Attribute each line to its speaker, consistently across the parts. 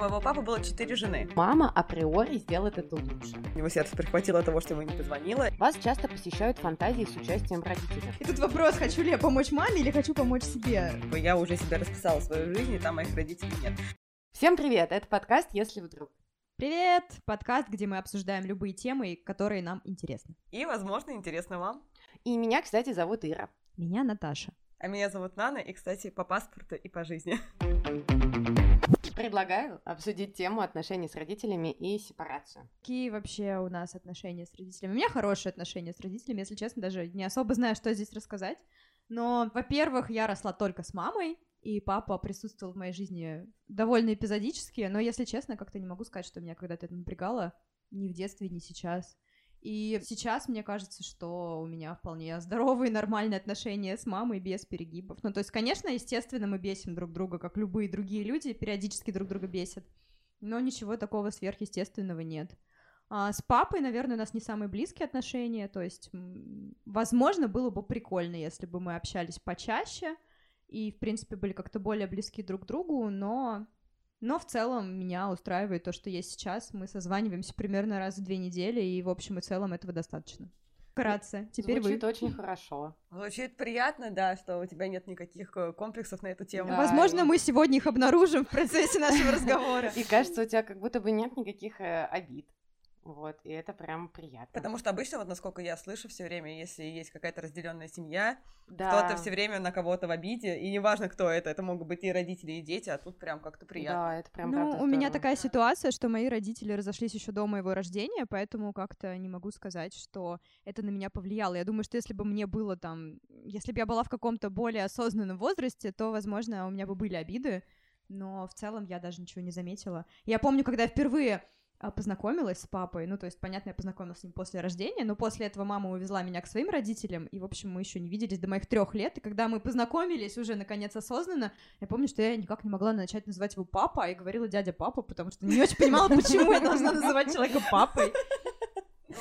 Speaker 1: У моего папы было четыре жены.
Speaker 2: Мама априори сделает это лучше.
Speaker 1: Его сердце прихватило того, что ему не позвонила.
Speaker 2: Вас часто посещают фантазии с участием родителей.
Speaker 3: И тут вопрос, хочу ли я помочь маме или хочу помочь себе.
Speaker 1: Я уже себя расписала свою жизнь, и там моих родителей нет.
Speaker 2: Всем привет, это подкаст «Если вдруг».
Speaker 3: Привет! Подкаст, где мы обсуждаем любые темы, которые нам интересны.
Speaker 1: И, возможно, интересно вам.
Speaker 2: И меня, кстати, зовут Ира.
Speaker 3: Меня Наташа.
Speaker 1: А меня зовут Нана, и, кстати, по паспорту и по жизни.
Speaker 2: Предлагаю обсудить тему отношений с родителями и сепарацию.
Speaker 3: Какие вообще у нас отношения с родителями? У меня хорошие отношения с родителями, если честно, даже не особо знаю, что здесь рассказать. Но, во-первых, я росла только с мамой, и папа присутствовал в моей жизни довольно эпизодически, но, если честно, как-то не могу сказать, что меня когда-то это напрягало ни в детстве, ни сейчас. И сейчас мне кажется, что у меня вполне здоровые, нормальные отношения с мамой без перегибов. Ну, то есть, конечно, естественно, мы бесим друг друга, как любые другие люди, периодически друг друга бесят. Но ничего такого сверхъестественного нет. А с папой, наверное, у нас не самые близкие отношения, то есть, возможно, было бы прикольно, если бы мы общались почаще и, в принципе, были как-то более близки друг к другу, но но в целом меня устраивает то, что есть сейчас. Мы созваниваемся примерно раз в две недели, и в общем и целом этого достаточно. Вкратце. Теперь
Speaker 2: Звучит
Speaker 3: вы.
Speaker 2: очень хорошо.
Speaker 1: Звучит приятно, да, что у тебя нет никаких э, комплексов на эту тему.
Speaker 2: Да,
Speaker 3: Возможно,
Speaker 2: и-
Speaker 3: мы сегодня их обнаружим в процессе нашего разговора.
Speaker 2: И кажется, у тебя как будто бы нет никаких э, обид. Вот, и это прям приятно.
Speaker 1: Потому что обычно, вот насколько я слышу все время, если есть какая-то разделенная семья,
Speaker 2: да.
Speaker 1: кто-то все время на кого-то в обиде, и неважно, кто это, это могут быть и родители, и дети, а тут прям как-то приятно.
Speaker 2: Да, это прям
Speaker 3: Ну, у меня такая ситуация, что мои родители разошлись еще до моего рождения, поэтому как-то не могу сказать, что это на меня повлияло. Я думаю, что если бы мне было там, если бы я была в каком-то более осознанном возрасте, то, возможно, у меня бы были обиды, но в целом я даже ничего не заметила. Я помню, когда я впервые познакомилась с папой, ну, то есть, понятно, я познакомилась с ним после рождения, но после этого мама увезла меня к своим родителям, и, в общем, мы еще не виделись до моих трех лет, и когда мы познакомились уже, наконец, осознанно, я помню, что я никак не могла начать называть его папа, и говорила дядя папа, потому что не очень понимала, почему я должна называть человека папой.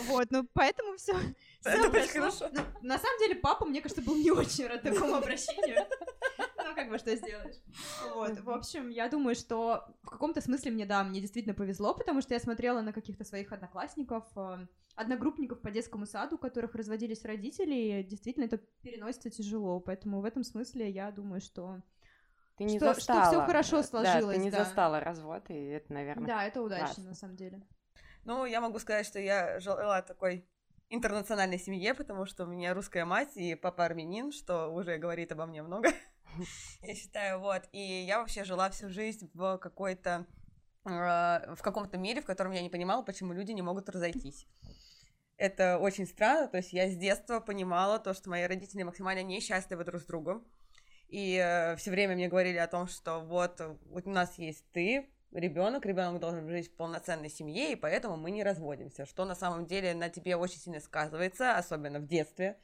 Speaker 3: Вот, ну, поэтому все.
Speaker 1: Это очень хорошо.
Speaker 3: На самом деле, папа, мне кажется, был не очень рад такому обращению. Ну, как бы, что сделаешь? Вот, в общем, я думаю, что в каком-то смысле мне, да, мне действительно повезло, потому что я смотрела на каких-то своих одноклассников, э, одногруппников по детскому саду, у которых разводились родители, и действительно это переносится тяжело, поэтому в этом смысле я думаю, что...
Speaker 2: Ты не
Speaker 3: что- что
Speaker 2: застала.
Speaker 3: всё хорошо
Speaker 2: Да,
Speaker 3: сложилось,
Speaker 2: ты не
Speaker 3: да.
Speaker 2: застала развод, и это, наверное,
Speaker 3: Да, это удачно,
Speaker 2: классно.
Speaker 3: на самом деле.
Speaker 1: Ну, я могу сказать, что я жила такой интернациональной семье, потому что у меня русская мать и папа армянин, что уже говорит обо мне много. Я считаю, вот. И я вообще жила всю жизнь в какой-то э, в каком-то мире, в котором я не понимала, почему люди не могут разойтись. Это очень странно, то есть я с детства понимала то, что мои родители максимально несчастливы друг с другом. И все время мне говорили о том, что вот, вот у нас есть ты, ребенок, ребенок должен жить в полноценной семье, и поэтому мы не разводимся, что на самом деле на тебе очень сильно сказывается, особенно в детстве.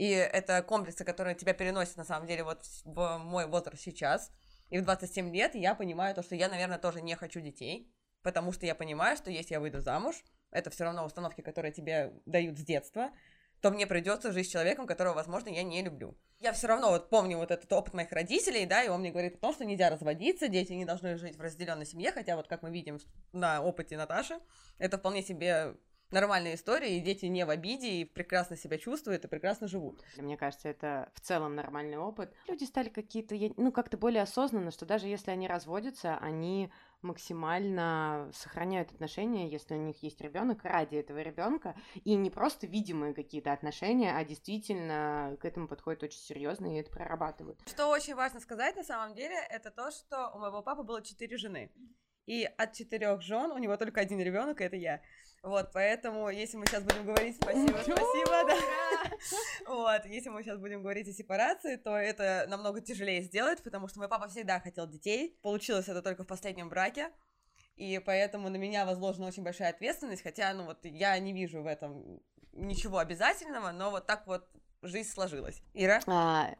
Speaker 1: И это комплексы, которые тебя переносят на самом деле вот в мой возраст сейчас. И в 27 лет я понимаю то, что я, наверное, тоже не хочу детей, потому что я понимаю, что если я выйду замуж, это все равно установки, которые тебе дают с детства, то мне придется жить с человеком, которого, возможно, я не люблю. Я все равно вот помню вот этот опыт моих родителей, да, и он мне говорит о том, что нельзя разводиться, дети не должны жить в разделенной семье, хотя вот как мы видим на опыте Наташи, это вполне себе нормальная история, и дети не в обиде, и прекрасно себя чувствуют, и прекрасно живут.
Speaker 2: Мне кажется, это в целом нормальный опыт. Люди стали какие-то, ну, как-то более осознанно, что даже если они разводятся, они максимально сохраняют отношения, если у них есть ребенок, ради этого ребенка, и не просто видимые какие-то отношения, а действительно к этому подходят очень серьезно и это прорабатывают.
Speaker 1: Что очень важно сказать на самом деле, это то, что у моего папы было четыре жены. И от четырех жен у него только один ребенок, и это я. Вот, поэтому, если мы сейчас будем говорить спасибо, спасибо, да. Вот, если мы сейчас будем говорить о сепарации, то это намного тяжелее сделать, потому что мой папа всегда хотел детей. Получилось это только в последнем браке. И поэтому на меня возложена очень большая ответственность, хотя, ну вот, я не вижу в этом ничего обязательного, но вот так вот жизнь сложилась. Ира?
Speaker 2: А,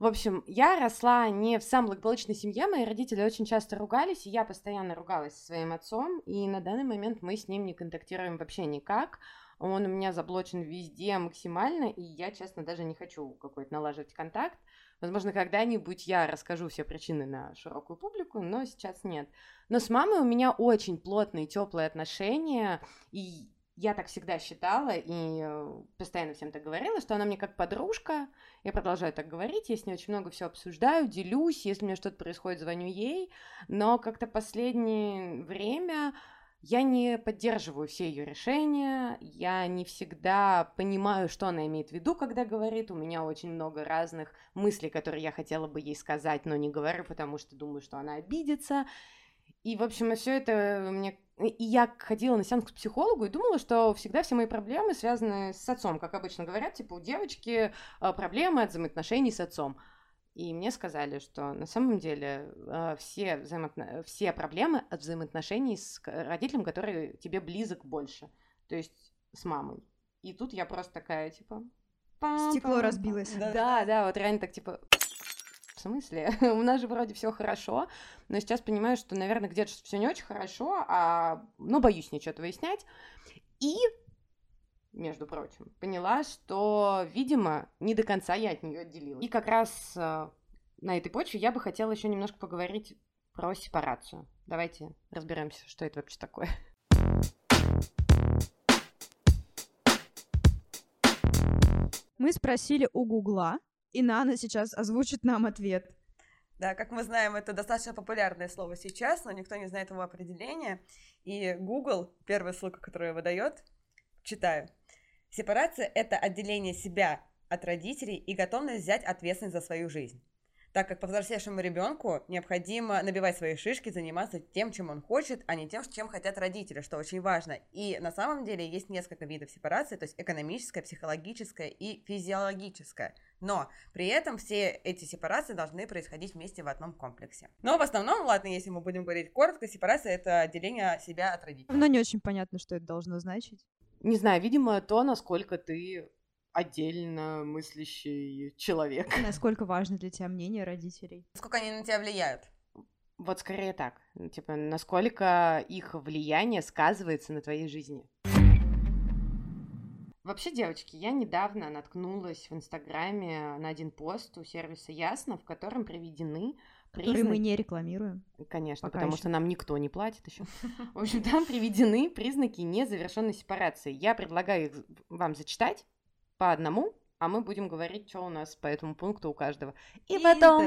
Speaker 2: В общем, я росла не в самой благополучной семье, мои родители очень часто ругались, и я постоянно ругалась со своим отцом, и на данный момент мы с ним не контактируем вообще никак. Он у меня заблочен везде максимально, и я, честно, даже не хочу какой-то налаживать контакт, Возможно, когда-нибудь я расскажу все причины на широкую публику, но сейчас нет. Но с мамой у меня очень плотные, теплые отношения, и я так всегда считала и э, постоянно всем так говорила, что она мне как подружка. Я продолжаю так говорить, я с ней очень много всего обсуждаю, делюсь, если у меня что-то происходит, звоню ей. Но как-то последнее время я не поддерживаю все ее решения, я не всегда понимаю, что она имеет в виду, когда говорит. У меня очень много разных мыслей, которые я хотела бы ей сказать, но не говорю, потому что думаю, что она обидится. И, в общем, все это мне... И я ходила на сеанс к психологу и думала, что всегда все мои проблемы связаны с отцом. Как обычно говорят, типа, у девочки а, проблемы от взаимоотношений с отцом. И мне сказали, что на самом деле а, все, взаимоотно... все проблемы от взаимоотношений с родителем, который тебе близок больше. То есть с мамой. И тут я просто такая, типа...
Speaker 3: Стекло разбилось.
Speaker 2: Да, да, вот реально так, типа в смысле? У нас же вроде все хорошо, но сейчас понимаю, что, наверное, где-то все не очень хорошо, а, ну, боюсь ничего выяснять. И, между прочим, поняла, что, видимо, не до конца я от нее отделилась. И как раз э, на этой почве я бы хотела еще немножко поговорить про сепарацию. Давайте разберемся, что это вообще такое.
Speaker 3: Мы спросили у Гугла, и Нана сейчас озвучит нам ответ.
Speaker 1: Да, как мы знаем, это достаточно популярное слово сейчас, но никто не знает его определения. И Google, первая ссылка, которую выдает, читаю. Сепарация – это отделение себя от родителей и готовность взять ответственность за свою жизнь так как повзрослевшему ребенку необходимо набивать свои шишки, заниматься тем, чем он хочет, а не тем, чем хотят родители, что очень важно. И на самом деле есть несколько видов сепарации, то есть экономическая, психологическая и физиологическая. Но при этом все эти сепарации должны происходить вместе в одном комплексе. Но в основном, ладно, если мы будем говорить коротко, сепарация это отделение себя от родителей.
Speaker 3: Но не очень понятно, что это должно значить.
Speaker 2: Не знаю, видимо, то, насколько ты отдельно мыслящий человек.
Speaker 3: Насколько важно для тебя мнение родителей?
Speaker 1: Насколько они на тебя влияют?
Speaker 2: Вот скорее так. Ну, типа, насколько их влияние сказывается на твоей жизни. Вообще, девочки, я недавно наткнулась в Инстаграме на один пост у сервиса Ясно, в котором приведены
Speaker 3: признаки... Которые мы не рекламируем.
Speaker 2: Конечно, Пока потому еще. что нам никто не платит еще. В общем, там приведены признаки незавершенной сепарации. Я предлагаю их вам зачитать по одному, а мы будем говорить, что у нас по этому пункту у каждого. И потом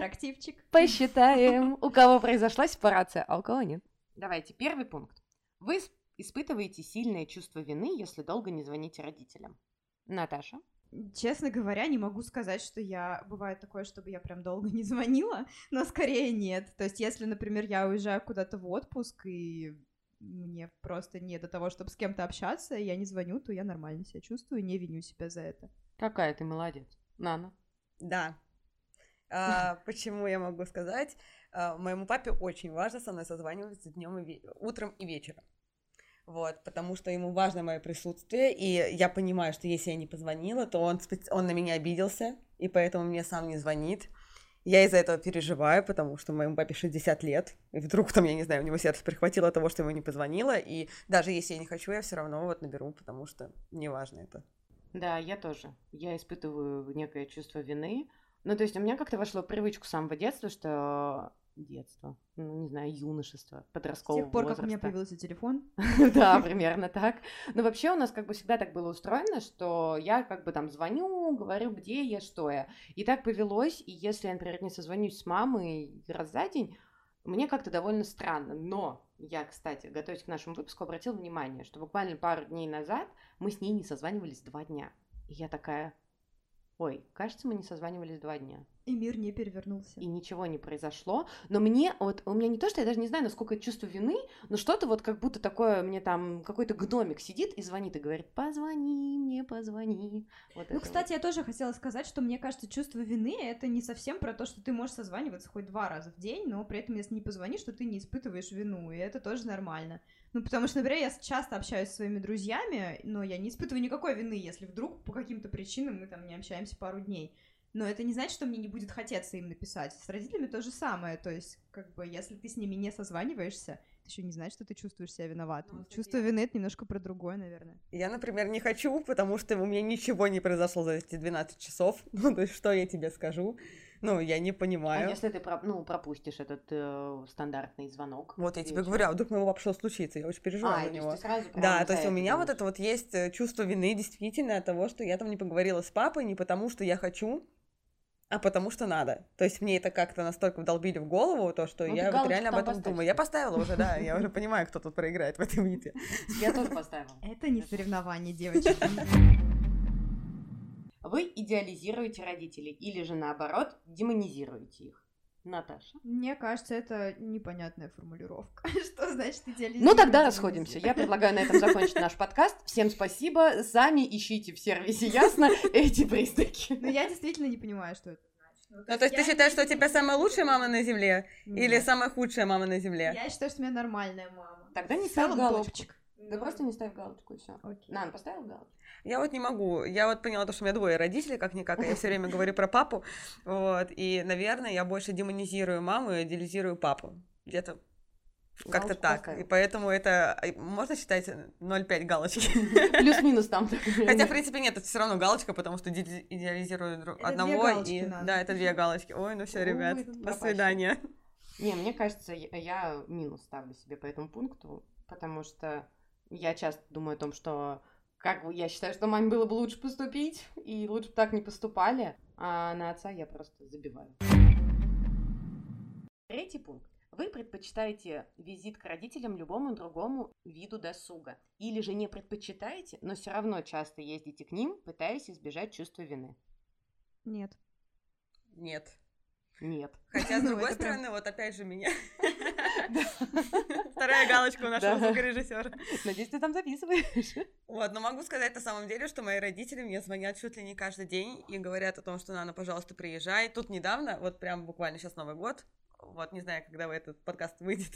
Speaker 2: посчитаем, у кого произошла сепарация, а у кого нет. Давайте, первый пункт. Вы испытываете сильное чувство вины, если долго не звоните родителям. Наташа?
Speaker 3: Честно говоря, не могу сказать, что я... Бывает такое, чтобы я прям долго не звонила, но скорее нет. То есть, если, например, я уезжаю куда-то в отпуск, и мне просто не до того, чтобы с кем-то общаться, я не звоню, то я нормально себя чувствую, не виню себя за это.
Speaker 2: Какая ты молодец. Нана.
Speaker 1: Да. А, почему я могу сказать? А, моему папе очень важно со мной созваниваться днем и ве- утром и вечером. Вот, потому что ему важно мое присутствие, и я понимаю, что если я не позвонила, то он, он на меня обиделся, и поэтому мне сам не звонит. Я из-за этого переживаю, потому что моему папе 60 лет, и вдруг там, я не знаю, у него сердце прихватило того, что ему не позвонила, и даже если я не хочу, я все равно вот наберу, потому что мне важно это.
Speaker 2: Да, я тоже. Я испытываю некое чувство вины. Ну, то есть у меня как-то вошло в привычку с самого детства, что детства, ну, не знаю, юношества, подросткового
Speaker 3: С тех пор,
Speaker 2: возраста.
Speaker 3: как у меня появился телефон?
Speaker 2: Да, примерно так. Но вообще у нас как бы всегда так было устроено, что я как бы там звоню, говорю, где я, что я. И так повелось, и если я, например, не созвонюсь с мамой раз за день, мне как-то довольно странно. Но я, кстати, готовясь к нашему выпуску, обратила внимание, что буквально пару дней назад мы с ней не созванивались два дня. И я такая, ой, кажется, мы не созванивались два дня.
Speaker 3: И мир не перевернулся.
Speaker 2: И ничего не произошло. Но мне, вот, у меня не то, что я даже не знаю, насколько это чувство вины, но что-то вот как будто такое, мне там какой-то гномик сидит и звонит и говорит, позвони мне, позвони.
Speaker 3: Вот ну, кстати, вот. я тоже хотела сказать, что мне кажется, чувство вины — это не совсем про то, что ты можешь созваниваться хоть два раза в день, но при этом, если не позвонишь, что ты не испытываешь вину, и это тоже нормально. Ну, потому что, например, я часто общаюсь со своими друзьями, но я не испытываю никакой вины, если вдруг по каким-то причинам мы там не общаемся пару дней. Но это не значит, что мне не будет хотеться им написать. С родителями то же самое. То есть, как бы, если ты с ними не созваниваешься, это еще не значит, что ты чувствуешь себя виноватым. Ну, Чувство вины это немножко про другое, наверное.
Speaker 1: Я, например, не хочу, потому что у меня ничего не произошло за эти 12 часов. Ну, то есть, что я тебе скажу? Ну, я не
Speaker 2: А
Speaker 1: понимаю.
Speaker 2: если ты ну, пропустишь этот э, стандартный звонок?
Speaker 1: Вот я тебе
Speaker 2: вечером?
Speaker 1: говорю, а вдруг моего что случится? Я очень переживаю
Speaker 2: А,
Speaker 1: за
Speaker 2: то есть
Speaker 1: него.
Speaker 2: ты сразу
Speaker 1: Да,
Speaker 2: за
Speaker 1: то есть у меня вот
Speaker 2: думаешь.
Speaker 1: это вот есть э, чувство вины действительно от того, что я там не поговорила с папой не потому, что я хочу, а потому что надо. То есть мне это как-то настолько вдолбили в голову, то, что
Speaker 2: Ну,
Speaker 1: я вот реально об этом
Speaker 2: поставь
Speaker 1: думаю. Я поставила уже, да, я уже понимаю, кто тут проиграет в этой битве.
Speaker 2: Я тоже поставила.
Speaker 3: Это не соревнование, девочки.
Speaker 2: Вы идеализируете родителей или же наоборот демонизируете их? Наташа.
Speaker 3: Мне кажется, это непонятная формулировка. Что значит идеализировать?
Speaker 2: Ну тогда расходимся. Я предлагаю на этом закончить наш подкаст. Всем спасибо. Сами ищите в сервисе ясно эти признаки.
Speaker 3: Ну я действительно не понимаю, что это значит.
Speaker 1: Ну, то есть ты считаешь, что у тебя самая лучшая мама на земле или
Speaker 2: Нет.
Speaker 1: самая худшая мама на земле?
Speaker 3: Я считаю, что у меня нормальная мама.
Speaker 2: Тогда не ставь
Speaker 3: целом
Speaker 2: галочку.
Speaker 3: топчик.
Speaker 2: Да просто не ставь галочку и все.
Speaker 3: Окей.
Speaker 2: Нан, поставил галочку?
Speaker 1: Я вот не могу. Я вот поняла то, что у меня двое родителей, как-никак, а я все время говорю про папу. Вот. И, наверное, я больше демонизирую маму и идеализирую папу. Где-то как-то так.
Speaker 2: поставил.
Speaker 1: И поэтому это а, можно считать 0,5 галочки.
Speaker 2: Плюс-минус там.
Speaker 1: Хотя, в принципе, нет, это все равно галочка, потому что иде- идеализирую
Speaker 3: Это
Speaker 1: одного. и... Да, это две галочки. Ой, ну все,
Speaker 2: Ой,
Speaker 1: ребят,
Speaker 2: тут
Speaker 1: до
Speaker 2: пропащий.
Speaker 1: свидания.
Speaker 2: Не, мне кажется, я, я минус ставлю себе по этому пункту, потому что я часто думаю о том, что как бы я считаю, что маме было бы лучше поступить, и лучше бы так не поступали, а на отца я просто забиваю. Третий пункт. Вы предпочитаете визит к родителям любому другому виду досуга. Или же не предпочитаете, но все равно часто ездите к ним, пытаясь избежать чувства вины.
Speaker 3: Нет.
Speaker 1: Нет.
Speaker 2: Нет.
Speaker 1: Хотя, с
Speaker 3: Ну,
Speaker 1: другой стороны, вот опять же меня. Вторая галочка у нашего звукорежиссера.
Speaker 2: Надеюсь, ты там записываешь.
Speaker 1: Вот, но могу сказать на самом деле, что мои родители мне звонят чуть ли не каждый день и говорят о том, что Нана, пожалуйста, приезжай. Тут недавно, вот прям буквально сейчас Новый год, вот не знаю, когда этот подкаст выйдет,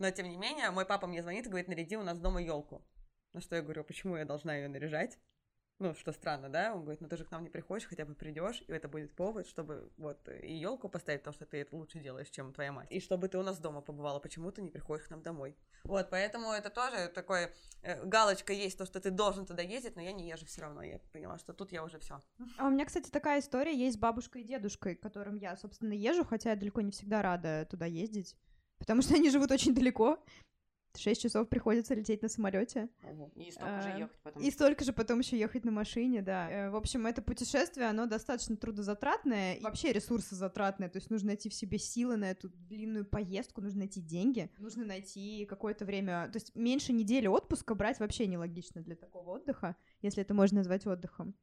Speaker 1: но тем не менее, мой папа мне звонит и говорит, наряди у нас дома елку. На что я говорю, почему я должна ее наряжать? Ну, что странно, да? Он говорит, ну ты же к нам не приходишь, хотя бы придешь, и это будет повод, чтобы вот и елку поставить, потому что ты это лучше делаешь, чем твоя мать. И чтобы ты у нас дома побывала, почему ты не приходишь к нам домой. Вот, поэтому это тоже такой э, галочка есть, то, что ты должен туда ездить, но я не езжу все равно. Я поняла, что тут я уже все.
Speaker 3: А у меня, кстати, такая история есть с бабушкой и дедушкой, которым я, собственно, езжу, хотя я далеко не всегда рада туда ездить, потому что они живут очень далеко. Шесть часов приходится лететь на самолете.
Speaker 2: И столько же
Speaker 3: А,
Speaker 2: ехать потом.
Speaker 3: И столько же потом еще ехать на машине, да. Э, В общем, это путешествие, оно достаточно трудозатратное, и вообще ресурсозатратное, то есть нужно найти в себе силы на эту длинную поездку, нужно найти деньги, нужно найти какое-то время, то есть меньше недели отпуска брать вообще нелогично для такого отдыха, если это можно назвать отдыхом.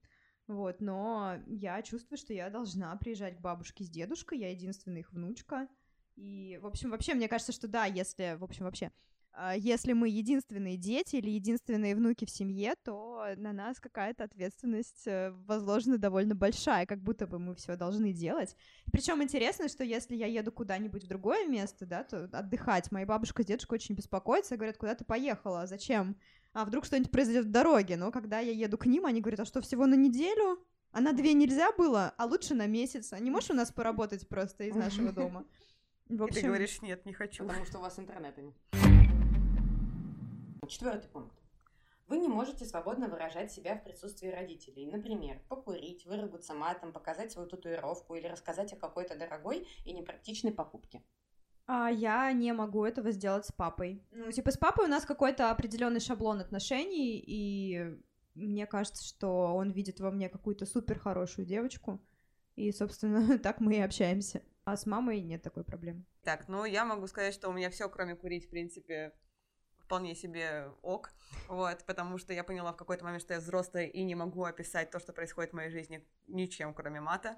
Speaker 3: Вот, но я чувствую, что я должна приезжать к бабушке с дедушкой, я единственная их внучка. И, в общем, вообще, мне кажется, что да, если, в общем, вообще, если мы единственные дети или единственные внуки в семье, то на нас какая-то ответственность э, возложена довольно большая, как будто бы мы все должны делать. Причем интересно, что если я еду куда-нибудь в другое место, да, то отдыхать, мои бабушка с дедушкой очень беспокоятся и говорят, куда ты поехала, зачем? А вдруг что-нибудь произойдет в дороге? Но когда я еду к ним, они говорят, а что, всего на неделю? А на две нельзя было? А лучше на месяц? А не можешь у нас поработать просто из нашего дома? В
Speaker 1: И ты
Speaker 3: общем,
Speaker 1: говоришь, нет, не хочу.
Speaker 2: Потому что у вас интернета нет. Четвертый пункт. Вы не можете свободно выражать себя в присутствии родителей. Например, покурить, выругаться матом, показать свою татуировку или рассказать о какой-то дорогой и непрактичной покупке.
Speaker 3: А я не могу этого сделать с папой. Ну, типа, с папой у нас какой-то определенный шаблон отношений, и мне кажется, что он видит во мне какую-то супер хорошую девочку. И, собственно, так мы и общаемся. А с мамой нет такой проблемы.
Speaker 1: Так, ну я могу сказать, что у меня все, кроме курить, в принципе, вполне себе ок. Вот, потому что я поняла в какой-то момент, что я взрослая и не могу описать то, что происходит в моей жизни ничем, кроме мата.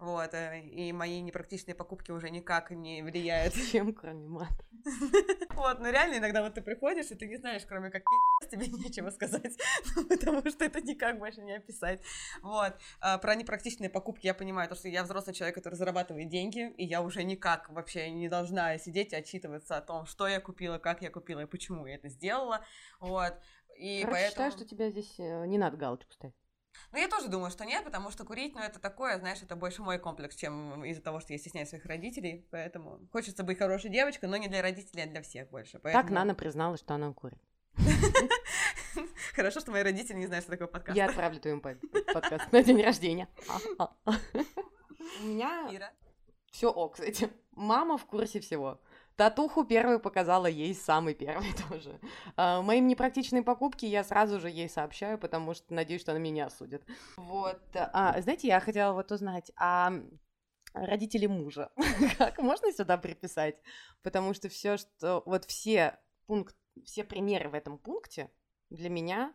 Speaker 1: Вот, э, и мои непрактичные покупки уже никак не влияют.
Speaker 2: Чем, кроме мата?
Speaker 1: Вот, но реально иногда вот ты приходишь, и ты не знаешь, кроме как тебе нечего сказать, ну, потому что это никак больше не описать. Вот, А про непрактичные покупки я понимаю, то, что я взрослый человек, который зарабатывает деньги, и я уже никак вообще не должна сидеть и отчитываться о том, что я купила, как я купила и почему я это сделала, вот. И
Speaker 2: Короче,
Speaker 1: поэтому...
Speaker 2: считаю, что тебя здесь э, не надо галочку ставить.
Speaker 1: Ну, я тоже думаю, что нет, потому что курить, ну, это такое, знаешь, это больше мой комплекс, чем из-за того, что я стесняюсь своих родителей, поэтому хочется быть хорошей девочкой, но не для родителей, а для всех больше.
Speaker 2: Так
Speaker 1: Поэтому...
Speaker 2: Нана призналась, что она курит.
Speaker 1: Хорошо, что мои родители не знают, что такое подкаст.
Speaker 2: Я отправлю твоему под- подкаст на день рождения. У меня
Speaker 1: Ира?
Speaker 2: все ок с этим. Мама в курсе всего. Татуху первую показала ей самый первый тоже. А, мои непрактичные покупки я сразу же ей сообщаю, потому что надеюсь, что она меня осудит. Вот. А, знаете, я хотела вот узнать, а родители мужа, как можно сюда приписать? Потому что все, что... Вот все пункт, все примеры в этом пункте для меня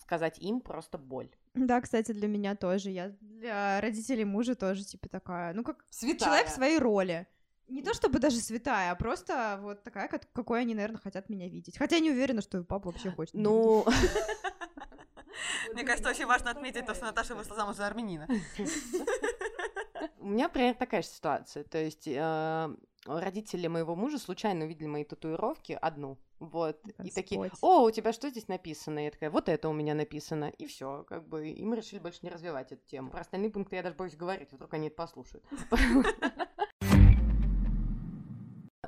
Speaker 2: сказать им просто боль.
Speaker 3: Да, кстати, для меня тоже. Я для родителей мужа тоже, типа, такая, ну, как
Speaker 2: Святая.
Speaker 3: человек в своей роли. Не то чтобы даже святая, а просто вот такая, как- какой они, наверное, хотят меня видеть. Хотя я не уверена, что папа вообще хочет. меня
Speaker 2: Ну,
Speaker 1: Мне кажется, очень важно отметить то, что Наташа вышла замуж за армянина.
Speaker 2: у меня примерно такая же ситуация. То есть э, родители моего мужа случайно увидели мои татуировки одну. Вот. И такие,
Speaker 3: Господь.
Speaker 2: о, у тебя что здесь написано? Я такая, вот это у меня написано. И все, как бы. И мы решили больше не развивать эту тему. Про остальные пункты я даже боюсь говорить, вдруг они это послушают.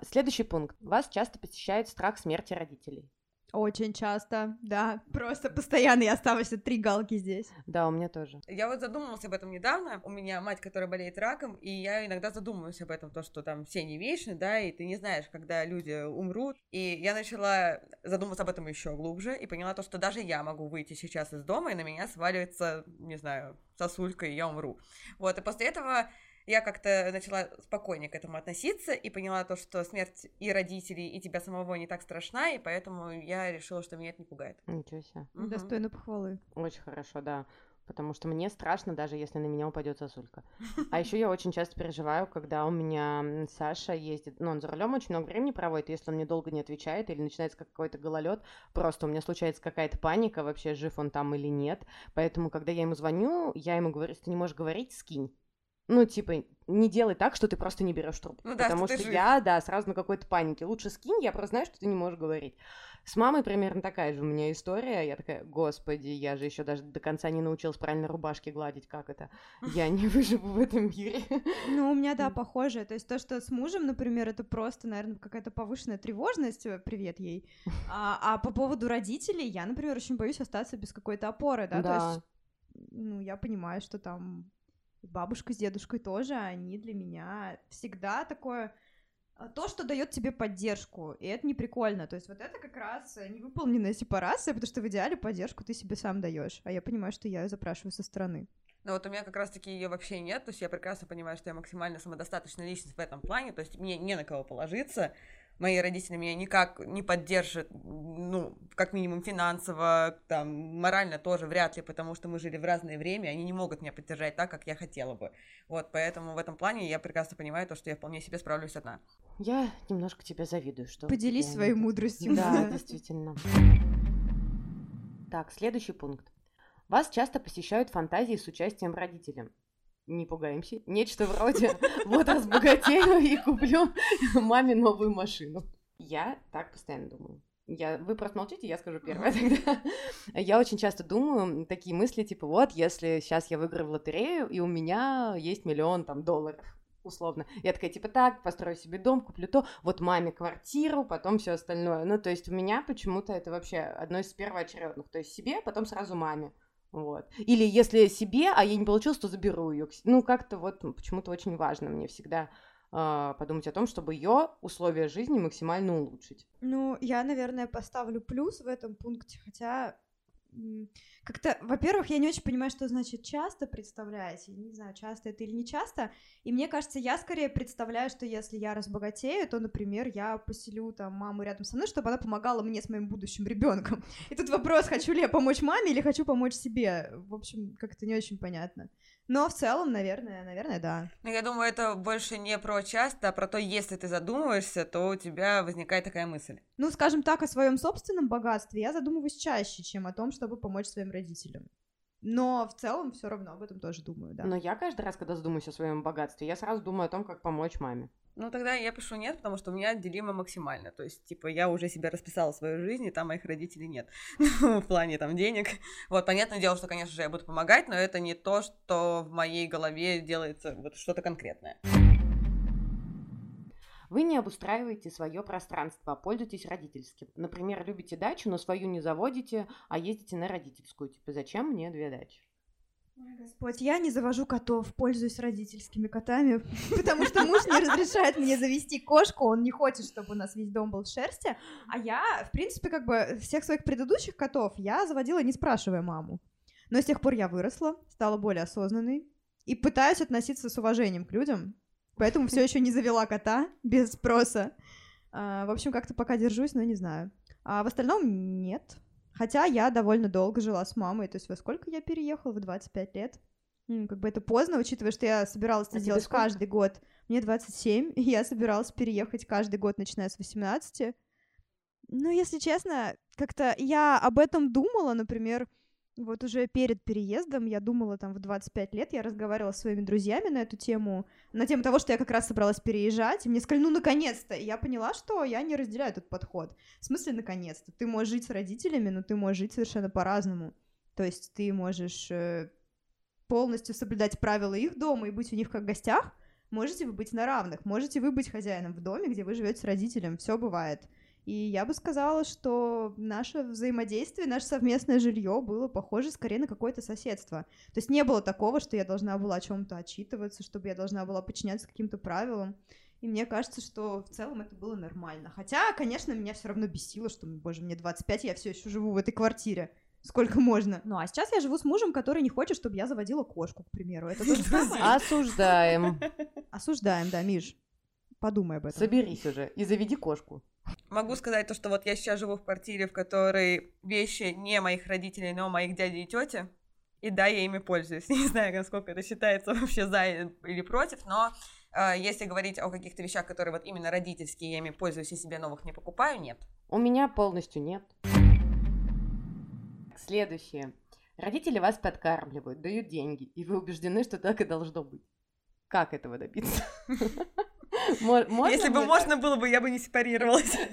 Speaker 2: Следующий пункт. Вас часто посещает страх смерти родителей.
Speaker 3: Очень часто, да. Просто постоянно я оставаюсь три галки здесь.
Speaker 2: Да, у меня тоже.
Speaker 1: Я вот задумалась об этом недавно. У меня мать, которая болеет раком, и я иногда задумываюсь об этом, то, что там все не вечны, да, и ты не знаешь, когда люди умрут. И я начала задумываться об этом еще глубже и поняла то, что даже я могу выйти сейчас из дома, и на меня сваливается, не знаю, сосулька, и я умру. Вот, и после этого я как-то начала спокойнее к этому относиться и поняла то, что смерть и родителей, и тебя самого не так страшна, и поэтому я решила, что меня это не пугает.
Speaker 2: Ничего себе.
Speaker 1: Мгм.
Speaker 3: Достойно похвалы.
Speaker 2: Очень хорошо, да. Потому что мне страшно, даже если на меня упадет сосулька. А еще я очень часто переживаю, когда у меня Саша ездит, ну, он за рулем очень много времени проводит, если он мне долго не отвечает или начинается какой-то гололед, просто у меня случается какая-то паника, вообще жив он там или нет. Поэтому, когда я ему звоню, я ему говорю, если ты не можешь говорить, скинь. Ну, типа, не делай так, что ты просто не берешь трубку.
Speaker 1: Ну да,
Speaker 2: потому
Speaker 1: что
Speaker 2: что,
Speaker 1: ты жив.
Speaker 2: я, да, сразу на какой-то панике. Лучше скинь, я просто знаю, что ты не можешь говорить. С мамой примерно такая же у меня история. Я такая, господи, я же еще даже до конца не научилась правильно рубашки гладить, как это? Я не выживу в этом мире.
Speaker 3: Ну, у меня, да, похоже. То есть то, что с мужем, например, это просто, наверное, какая-то повышенная тревожность, э, привет ей. А, а по поводу родителей, я, например, очень боюсь остаться без какой-то опоры, да, то
Speaker 2: Да.
Speaker 3: есть, ну, я понимаю, что там бабушка с дедушкой тоже, они для меня всегда такое а, то, что дает тебе поддержку, и это не прикольно. То есть вот это как раз э, невыполненная сепарация, потому что в идеале поддержку ты себе сам даешь, а я понимаю, что я ее запрашиваю со стороны.
Speaker 1: Но вот у меня как раз-таки ее вообще нет, то есть я прекрасно понимаю, что я максимально самодостаточная личность в этом плане, то есть мне не на кого положиться, мои родители меня никак не поддержат, ну, как минимум финансово, там, морально тоже вряд ли, потому что мы жили в разное время, они не могут меня поддержать так, как я хотела бы. Вот, поэтому в этом плане я прекрасно понимаю то, что я вполне себе справлюсь одна.
Speaker 2: Я немножко тебе завидую, что...
Speaker 3: Поделись
Speaker 2: тебя
Speaker 3: своей мудростью.
Speaker 2: Да, действительно. Так, следующий пункт. Вас часто посещают фантазии с участием родителям. Не пугаемся. Нечто вроде «Вот разбогатею и куплю маме новую машину». Я так постоянно думаю. Я, вы просто молчите, я скажу первое тогда. Я очень часто думаю такие мысли, типа, вот, если сейчас я выиграю в лотерею, и у меня есть миллион там долларов, условно. Я такая, типа, так, построю себе дом, куплю то, вот маме квартиру, потом все остальное. Ну, то есть у меня почему-то это вообще одно из первоочередных. То есть себе, потом сразу маме. Вот. Или если себе, а я не получилось, то заберу ее. Ну, как-то вот почему-то очень важно мне всегда а, подумать о том, чтобы ее условия жизни максимально улучшить.
Speaker 3: Ну, я, наверное, поставлю плюс в этом пункте, хотя как-то, во-первых, я не очень понимаю, что значит часто представлять. Я не знаю, часто это или не часто. И мне кажется, я скорее представляю, что если я разбогатею, то, например, я поселю там маму рядом со мной, чтобы она помогала мне с моим будущим ребенком. И тут вопрос, хочу ли я помочь маме или хочу помочь себе. В общем, как-то не очень понятно. Но в целом, наверное, наверное, да.
Speaker 1: Ну, я думаю, это больше не про часто, а про то, если ты задумываешься, то у тебя возникает такая мысль.
Speaker 3: Ну, скажем так, о своем собственном богатстве я задумываюсь чаще, чем о том, чтобы помочь своим родителям. Но в целом все равно об этом тоже думаю, да.
Speaker 2: Но я каждый раз, когда задумаюсь о своем богатстве, я сразу думаю о том, как помочь маме.
Speaker 1: Ну, тогда я пишу нет, потому что у меня делимо максимально. То есть, типа, я уже себе расписала свою жизнь, и там моих родителей нет. в плане там денег. Вот, понятное дело, что, конечно же, я буду помогать, но это не то, что в моей голове делается вот что-то конкретное.
Speaker 2: Вы не обустраиваете свое пространство, а пользуетесь родительским. Например, любите дачу, но свою не заводите, а ездите на родительскую. Типа, зачем мне две дачи?
Speaker 3: Господь, я не завожу котов, пользуюсь родительскими котами, потому что муж не разрешает мне завести кошку, он не хочет, чтобы у нас весь дом был в шерсти, а я, в принципе, как бы всех своих предыдущих котов я заводила, не спрашивая маму. Но с тех пор я выросла, стала более осознанной и пытаюсь относиться с уважением к людям, поэтому все еще не завела кота без спроса. А, в общем, как-то пока держусь, но не знаю. А в остальном нет. Хотя я довольно долго жила с мамой, то есть во сколько я переехала? В 25 лет. Как бы это поздно, учитывая, что я собиралась это
Speaker 2: А
Speaker 3: делать каждый год. Мне 27, и я собиралась переехать каждый год, начиная с 18. Ну, если честно, как-то я об этом думала, например, вот уже перед переездом, я думала там в 25 лет, я разговаривала со своими друзьями на эту тему, на тему того, что я как раз собралась переезжать, и мне сказали, ну, наконец-то, и я поняла, что я не разделяю этот подход. В смысле, наконец-то? Ты можешь жить с родителями, но ты можешь жить совершенно по-разному. То есть ты можешь э, полностью соблюдать правила их дома и быть у них как гостях, можете вы быть на равных, можете вы быть хозяином в доме, где вы живете с родителем, все бывает. И я бы сказала, что наше взаимодействие, наше совместное жилье было похоже скорее на какое-то соседство. То есть не было такого, что я должна была о чем-то отчитываться, чтобы я должна была подчиняться каким-то правилам. И мне кажется, что в целом это было нормально. Хотя, конечно, меня все равно бесило, что, боже, мне 25, я все еще живу в этой квартире. Сколько можно. Ну, а сейчас я живу с мужем, который не хочет, чтобы я заводила кошку, к примеру. Это то же самое.
Speaker 2: Осуждаем.
Speaker 3: Осуждаем, да, Миш. Подумай об этом.
Speaker 2: Соберись уже и заведи кошку.
Speaker 1: Могу сказать то, что вот я сейчас живу в квартире, в которой вещи не моих родителей, но моих дядей и тети. И да, я ими пользуюсь. Не знаю, насколько это считается вообще за или против, но э, если говорить о каких-то вещах, которые вот именно родительские, я ими пользуюсь и себе новых не покупаю, нет.
Speaker 2: У меня полностью нет. Следующее. Родители вас подкармливают, дают деньги, и вы убеждены, что так и должно быть. Как этого добиться?
Speaker 1: Если бы можно было бы, я бы не сепарировалась.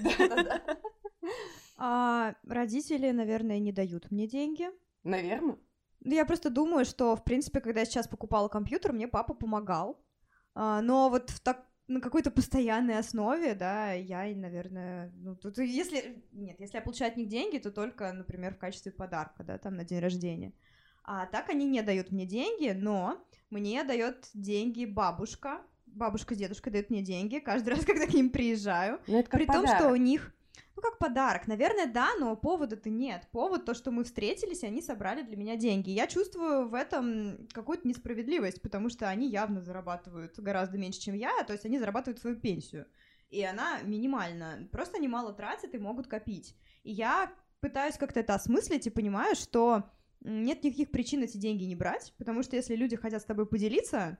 Speaker 3: А, родители, наверное, не дают мне деньги.
Speaker 2: Наверное.
Speaker 3: Ну, Я просто думаю, что, в принципе, когда я сейчас покупала компьютер, мне папа помогал. А, но вот в так на какой-то постоянной основе, да, я, наверное, ну, тут если, нет, если я получаю от них деньги, то только, например, в качестве подарка, да, там, на день рождения. А так они не дают мне деньги, но мне дает деньги бабушка, бабушка с дедушкой дают мне деньги каждый раз, когда к ним приезжаю.
Speaker 2: Ну, это как
Speaker 3: При том, что у
Speaker 2: подарок.
Speaker 3: них, ну, как подарок. Наверное, да, но повода-то нет. Повод то, что мы встретились, и они собрали для меня деньги. Я чувствую в этом какую-то несправедливость, потому что они явно зарабатывают гораздо меньше, чем я, то есть они зарабатывают свою пенсию. И она минимальна. Просто они мало тратят и могут копить. И я пытаюсь как-то это осмыслить и понимаю, что нет никаких причин эти деньги не брать, потому что если люди хотят с тобой поделиться,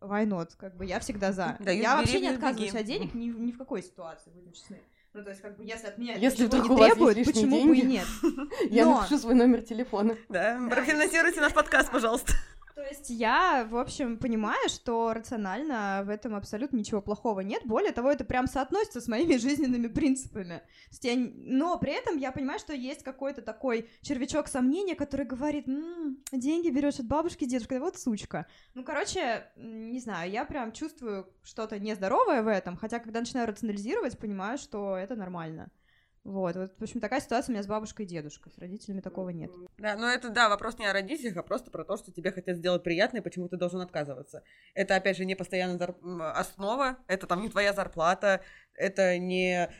Speaker 3: why not? Как бы я всегда за.
Speaker 1: Дают,
Speaker 3: я
Speaker 1: бери,
Speaker 3: вообще не отказываюсь
Speaker 1: беги.
Speaker 3: от денег ни, в- ни в какой ситуации, будем честны. Ну, то есть, как бы, если от меня
Speaker 2: Если
Speaker 3: ничего
Speaker 2: вдруг
Speaker 3: не требуют, почему бы и
Speaker 2: деньги.
Speaker 3: нет?
Speaker 2: Я напишу свой номер телефона.
Speaker 1: Да, профинансируйте наш подкаст, пожалуйста.
Speaker 3: То есть я, в общем, понимаю, что рационально в этом абсолютно ничего плохого нет. Более того, это прям соотносится с моими жизненными принципами. Я... Но при этом я понимаю, что есть какой-то такой червячок сомнения, который говорит, «М, деньги берешь от бабушки, дедушки, да вот сучка. Ну, короче, не знаю, я прям чувствую что-то нездоровое в этом, хотя когда начинаю рационализировать, понимаю, что это нормально. Вот, вот, в общем, такая ситуация у меня с бабушкой и дедушкой. С родителями такого нет.
Speaker 1: Да, но это, да, вопрос не о родителях, а просто про то, что тебе хотят сделать приятно, и почему ты должен отказываться. Это, опять же, не постоянная зар- основа, это там не твоя зарплата, это не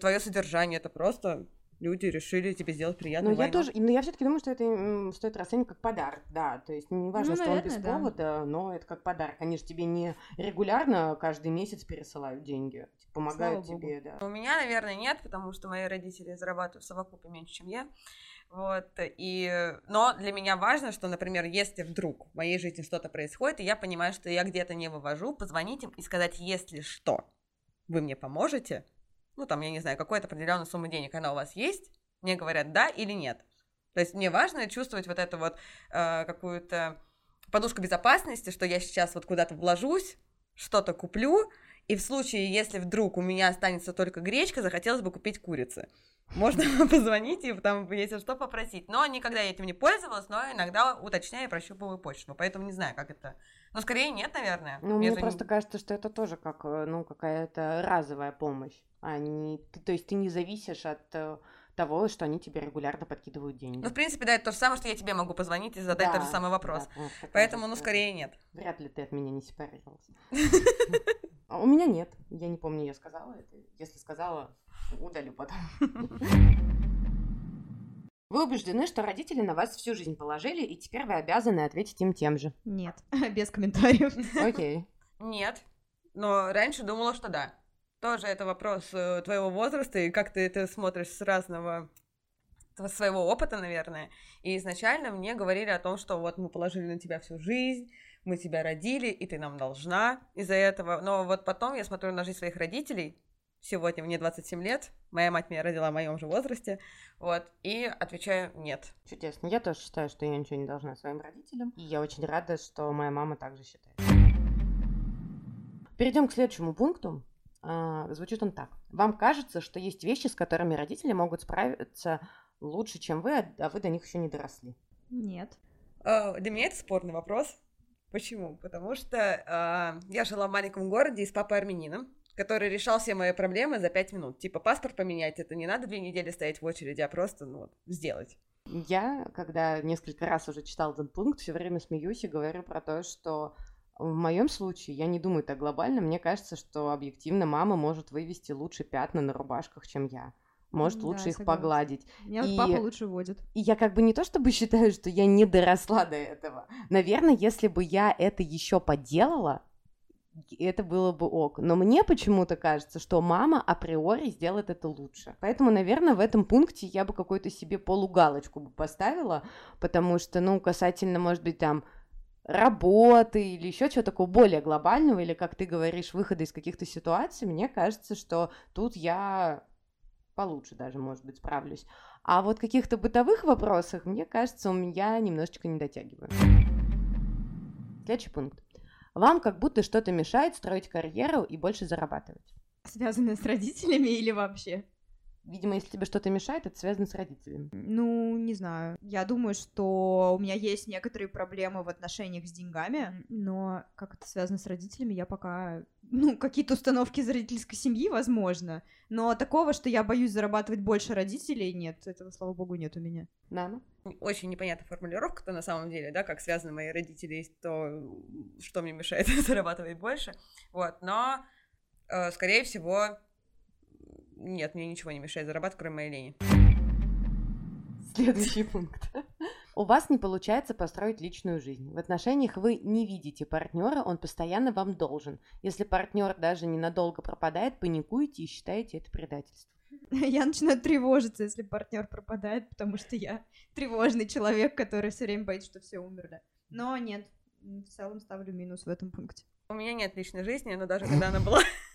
Speaker 1: твое содержание, это просто люди решили тебе сделать приятно.
Speaker 2: Ну, я
Speaker 1: why not?
Speaker 2: тоже, но я все-таки думаю, что это стоит расценивать как подарок, да. То есть не важно,
Speaker 3: Ну,
Speaker 2: что он без
Speaker 3: наверное, да.
Speaker 2: повода, но это как подарок. Они же тебе не регулярно каждый месяц пересылают деньги, помогают
Speaker 3: Слава богу.
Speaker 2: тебе, да.
Speaker 1: У меня, наверное, нет, потому что мои родители зарабатывают в совокупе меньше, чем я. Вот, и... Но для меня важно, что, например, если вдруг в моей жизни что-то происходит, и я понимаю, что я где-то не вывожу, позвонить им и сказать, если что, вы мне поможете, ну, там, я не знаю, какая-то определенная сумма денег, она у вас есть, мне говорят да или нет. То есть мне важно чувствовать вот эту вот э, какую-то подушку безопасности, что я сейчас вот куда-то вложусь, что-то куплю, и в случае, если вдруг у меня останется только гречка, захотелось бы купить курицы. Можно позвонить и там, если что, попросить. Но никогда я этим не пользовалась, но иногда уточняю и прощупываю почту. Поэтому не знаю, как это. Но скорее нет, наверное.
Speaker 2: Ну, мне
Speaker 1: Между
Speaker 2: просто кажется, что это тоже как, э, ну, какая-то разовая помощь. А не... ты- то есть ты не зависишь от э, того, что они тебе регулярно подкидывают деньги.
Speaker 1: Ну, в принципе, да, это то же самое, что я тебе могу позвонить и задать
Speaker 2: Да,
Speaker 1: тот же самый вопрос.
Speaker 2: да,
Speaker 1: Поэтому, ну, скорее нет.
Speaker 2: Вряд ли ты от меня не сепарировался. А У меня нет. Я не помню, я сказала это. Если сказала, удалю потом. Вы убеждены, что родители на вас всю жизнь положили, и теперь вы обязаны ответить им тем же.
Speaker 3: Нет, без комментариев.
Speaker 2: Окей.
Speaker 1: Нет. Но раньше думала, что да. Тоже это вопрос э, твоего возраста и как ты это смотришь с разного своего опыта, наверное. И изначально мне говорили о том, что вот мы положили на тебя всю жизнь, мы тебя родили, и ты нам должна из-за этого. Но вот потом я смотрю на жизнь своих родителей. Сегодня мне 27 лет, моя мать меня родила в моем же возрасте, вот, и отвечаю нет.
Speaker 2: Чудесно. Я тоже считаю, что я ничего не должна своим родителям. И я очень рада, что моя мама также считает. Перейдем к следующему пункту. А, звучит он так. Вам кажется, что есть вещи, с которыми родители могут справиться лучше, чем вы, а а вы до них еще не доросли.
Speaker 3: Нет.
Speaker 1: А, Для меня это спорный вопрос. Почему? Потому что а, я жила в маленьком городе и с папой армянином, который решал все мои проблемы за пять минут. Типа паспорт поменять, это не надо две недели стоять в очереди, а просто, ну, сделать.
Speaker 2: Я, когда несколько раз уже читал этот пункт, все время смеюсь и говорю про то, что в моем случае я не думаю так глобально. Мне кажется, что объективно мама может вывести лучше пятна на рубашках, чем я. Может
Speaker 3: Да,
Speaker 2: лучше их
Speaker 3: согласна.
Speaker 2: погладить.
Speaker 3: Меня вот
Speaker 2: И-
Speaker 3: папа лучше водит.
Speaker 2: И я как бы не то чтобы считаю, что я не доросла до этого. Наверное, если бы я это еще поделала, это было бы ок. Но мне почему-то кажется, что мама априори сделает это лучше. Поэтому, наверное, в этом пункте я бы какую-то себе полугалочку бы поставила, потому что, ну, касательно, может быть, там работы или еще чего такого более глобального, или, как ты говоришь, выхода из каких-то ситуаций, мне кажется, что тут я получше даже, может быть, справлюсь. А вот каких-то бытовых вопросах, мне кажется, у меня немножечко не дотягиваю. Следующий пункт. Вам как будто что-то мешает строить карьеру и больше зарабатывать.
Speaker 3: Связанная с родителями или вообще?
Speaker 2: Видимо, если тебе что-то мешает, это связано с родителями.
Speaker 3: Ну, не знаю. Я думаю, что у меня есть некоторые проблемы в отношениях с деньгами, но как это связано с родителями, я пока... Ну, какие-то установки из родительской семьи, возможно, но такого, что я боюсь зарабатывать больше родителей, нет, этого, слава богу, нет у меня.
Speaker 2: Нана?
Speaker 1: Очень непонятная формулировка-то на самом деле, да, как связаны мои родители и то, что мне мешает зарабатывать больше. Вот, но, э, скорее всего, нет, мне ничего не мешает зарабатывать, кроме моей лени.
Speaker 2: Следующий пункт. У вас не получается построить личную жизнь. В отношениях вы не видите партнера, он постоянно вам должен. Если партнер даже ненадолго пропадает, паникуете и считаете это предательством.
Speaker 3: Я начинаю тревожиться, если партнер пропадает, потому что я тревожный человек, который все время боится, что все умерли. Но нет, в целом ставлю минус в этом пункте.
Speaker 1: У меня нет личной жизни, но даже когда она была...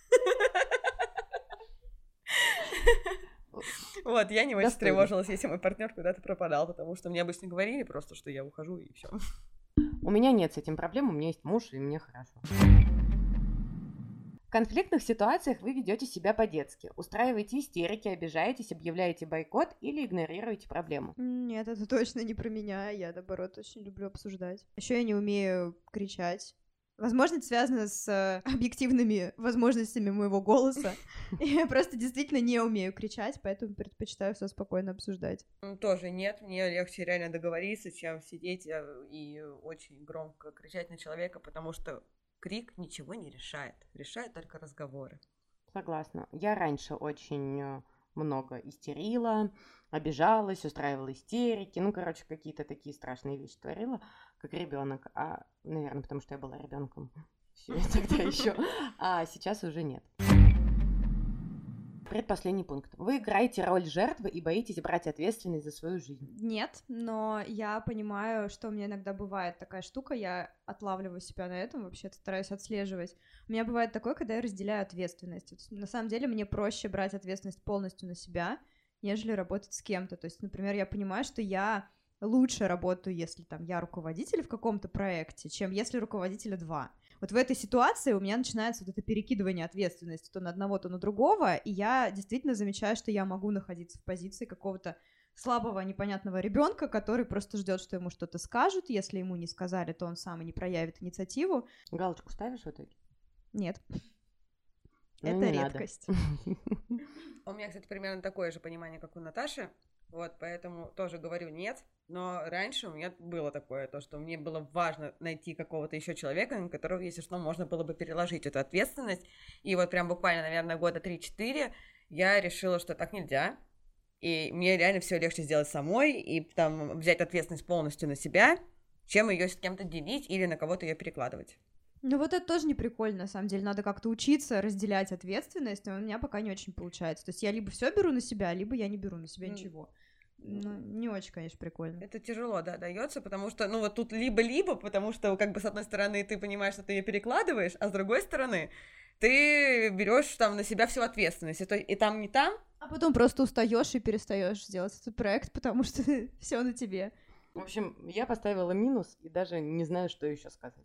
Speaker 1: Вот, я не очень тревожилась, если мой партнер куда-то пропадал, потому что мне обычно говорили просто, что я ухожу и все.
Speaker 2: У меня нет с этим проблем, у меня есть муж, и мне хорошо. В конфликтных ситуациях вы ведете себя по-детски, устраиваете истерики, обижаетесь, объявляете бойкот или игнорируете проблему.
Speaker 3: Нет, это точно не про меня. Я, наоборот, очень люблю обсуждать. Еще я не умею кричать. Возможно, это связано с э, объективными возможностями моего голоса. Я просто действительно не умею кричать, поэтому предпочитаю все спокойно обсуждать.
Speaker 1: М, Тоже нет, мне легче реально договориться, чем сидеть э, и очень громко кричать на человека, потому что крик ничего не решает, решает только разговоры.
Speaker 2: Согласна. Я раньше очень э, много истерила, обижалась, устраивала истерики, ну, короче, какие-то такие страшные вещи творила, как ребенок. А, наверное, потому что я была ребенком все тогда еще. А сейчас уже нет. Предпоследний пункт. Вы играете роль жертвы и боитесь брать ответственность за свою жизнь.
Speaker 3: Нет, но я понимаю, что у меня иногда бывает такая штука, я отлавливаю себя на этом, вообще стараюсь отслеживать. У меня бывает такое, когда я разделяю ответственность. На самом деле мне проще брать ответственность полностью на себя, нежели работать с кем-то. То есть, например, я понимаю, что я лучше работаю, если там я руководитель в каком-то проекте, чем если руководителя два. Вот в этой ситуации у меня начинается вот это перекидывание ответственности то на одного, то на другого, и я действительно замечаю, что я могу находиться в позиции какого-то слабого, непонятного ребенка, который просто ждет, что ему что-то скажут. Если ему не сказали, то он сам и не проявит инициативу.
Speaker 2: Галочку ставишь в итоге?
Speaker 3: Нет.
Speaker 2: Ну,
Speaker 3: Это
Speaker 2: не
Speaker 3: редкость.
Speaker 1: У меня, кстати, примерно такое же понимание, как у Наташи. Вот, поэтому тоже говорю нет. Но раньше у меня было такое, то, что мне было важно найти какого-то еще человека, на которого, если что, можно было бы переложить эту ответственность. И вот прям буквально, наверное, года 3-4 я решила, что так нельзя. И мне реально все легче сделать самой и там взять ответственность полностью на себя, чем ее с кем-то делить или на кого-то ее перекладывать.
Speaker 3: Ну вот это тоже не прикольно, на самом деле. Надо как-то учиться разделять ответственность, но у меня пока не очень получается. То есть я либо все беру на себя, либо я не беру на себя
Speaker 1: М.
Speaker 3: ничего. Ну, не очень, конечно, прикольно.
Speaker 1: Это тяжело, да, дается, потому что, ну, вот тут либо-либо, потому что, как бы, с одной стороны, ты понимаешь, что ты ее перекладываешь, а с другой стороны, ты берешь там на себя всю ответственность. И, то, и там, не там,
Speaker 3: А потом просто устаешь и перестаешь делать этот проект, потому что все на тебе.
Speaker 2: В общем, я поставила минус и даже не знаю, что еще сказать.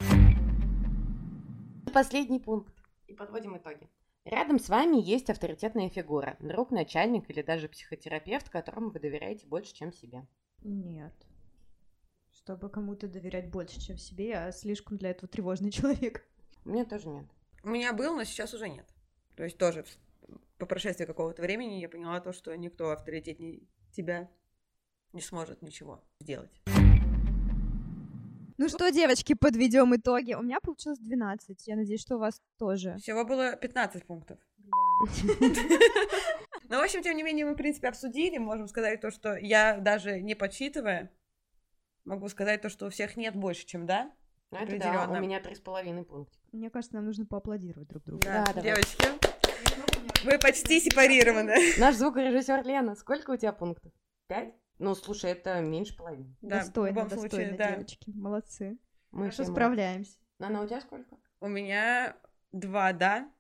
Speaker 2: Последний пункт. И подводим итоги. Рядом с вами есть авторитетная фигура, друг, начальник или даже психотерапевт, которому вы доверяете больше, чем себе.
Speaker 3: Нет. Чтобы кому-то доверять больше, чем себе, я слишком для этого тревожный человек.
Speaker 2: У меня тоже нет.
Speaker 1: у меня был, но сейчас уже нет. То есть тоже по прошествии какого-то времени я поняла то, что никто авторитетнее тебя не сможет ничего сделать.
Speaker 3: Ну что, девочки, подведем итоги. У меня получилось 12. Я надеюсь, что у вас тоже.
Speaker 1: Всего было 15 пунктов. Но, в общем, тем не менее, мы, в принципе, обсудили. Можем сказать то, что я даже не подсчитывая, могу сказать то, что у всех нет больше, чем да.
Speaker 2: Ну, это да, у меня три с половиной пункта.
Speaker 3: Мне кажется, нам нужно поаплодировать друг другу.
Speaker 2: Да, давай.
Speaker 1: девочки. Вы почти сепарированы.
Speaker 2: Наш звукорежиссер Лена, сколько у тебя пунктов? Пять? Ну, слушай, это меньше половины.
Speaker 1: Да,
Speaker 3: достойно,
Speaker 1: в любом
Speaker 3: достойно,
Speaker 1: случае, да.
Speaker 3: девочки. Молодцы.
Speaker 2: Мы
Speaker 3: Хорошо
Speaker 2: все
Speaker 3: справляемся.
Speaker 2: Нана, у тебя сколько?
Speaker 1: У меня два да,